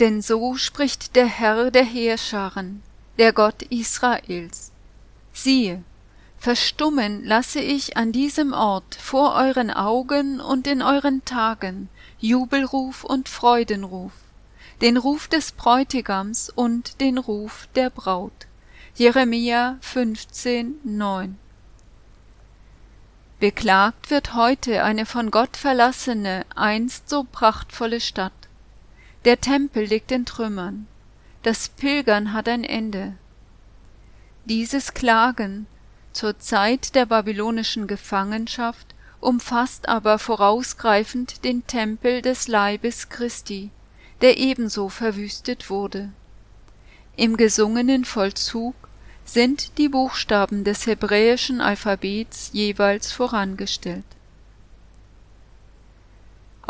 Denn so spricht der Herr der Heerscharen, der Gott Israels. Siehe, verstummen lasse ich an diesem Ort vor euren Augen und in euren Tagen Jubelruf und Freudenruf, den Ruf des Bräutigams und den Ruf der Braut. Jeremia 15, 9. Beklagt wird heute eine von Gott verlassene, einst so prachtvolle Stadt. Der Tempel liegt in Trümmern. Das Pilgern hat ein Ende. Dieses Klagen zur Zeit der babylonischen Gefangenschaft umfasst aber vorausgreifend den Tempel des Leibes Christi, der ebenso verwüstet wurde. Im gesungenen Vollzug sind die Buchstaben des hebräischen Alphabets jeweils vorangestellt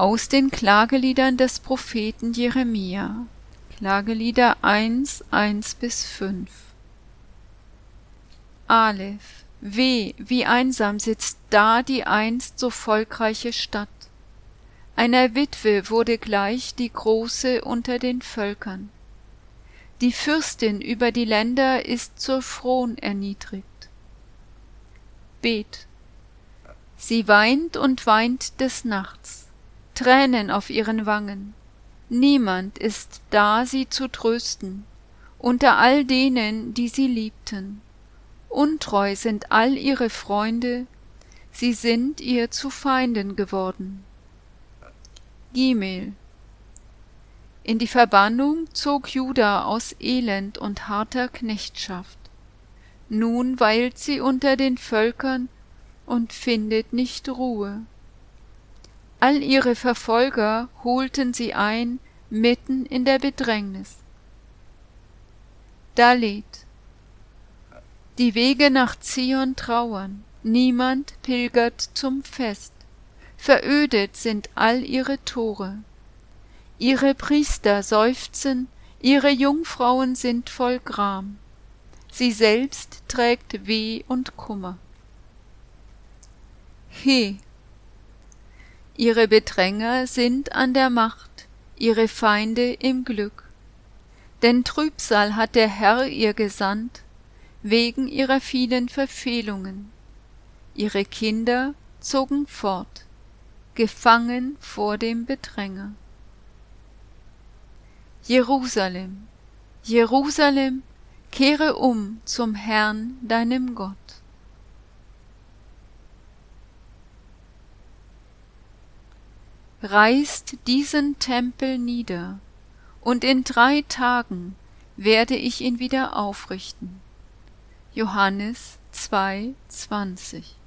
aus den Klageliedern des Propheten Jeremia. Klagelieder 1, 1 bis 5. Aleph. Weh, wie einsam sitzt da die einst so volkreiche Stadt. Einer Witwe wurde gleich die große unter den Völkern. Die Fürstin über die Länder ist zur Fron erniedrigt. Bet. Sie weint und weint des Nachts Tränen auf ihren Wangen. Niemand ist da, sie zu trösten, unter all denen, die sie liebten. Untreu sind all ihre Freunde, sie sind ihr zu Feinden geworden. Gimel In die Verbannung zog Juda aus Elend und harter Knechtschaft. Nun weilt sie unter den Völkern und findet nicht Ruhe. All ihre Verfolger holten sie ein mitten in der Bedrängnis. Dalit Die Wege nach Zion trauern, niemand pilgert zum Fest, verödet sind all ihre Tore. Ihre Priester seufzen, ihre Jungfrauen sind voll Gram, sie selbst trägt Weh und Kummer. He, ihre Bedränger sind an der Macht, ihre Feinde im Glück. Denn Trübsal hat der Herr ihr gesandt, wegen ihrer vielen Verfehlungen. Ihre Kinder zogen fort, gefangen vor dem Bedränger. Jerusalem, Jerusalem, kehre um zum Herrn deinem Gott. Reißt diesen Tempel nieder, und in drei Tagen werde ich ihn wieder aufrichten. Johannes 2, 20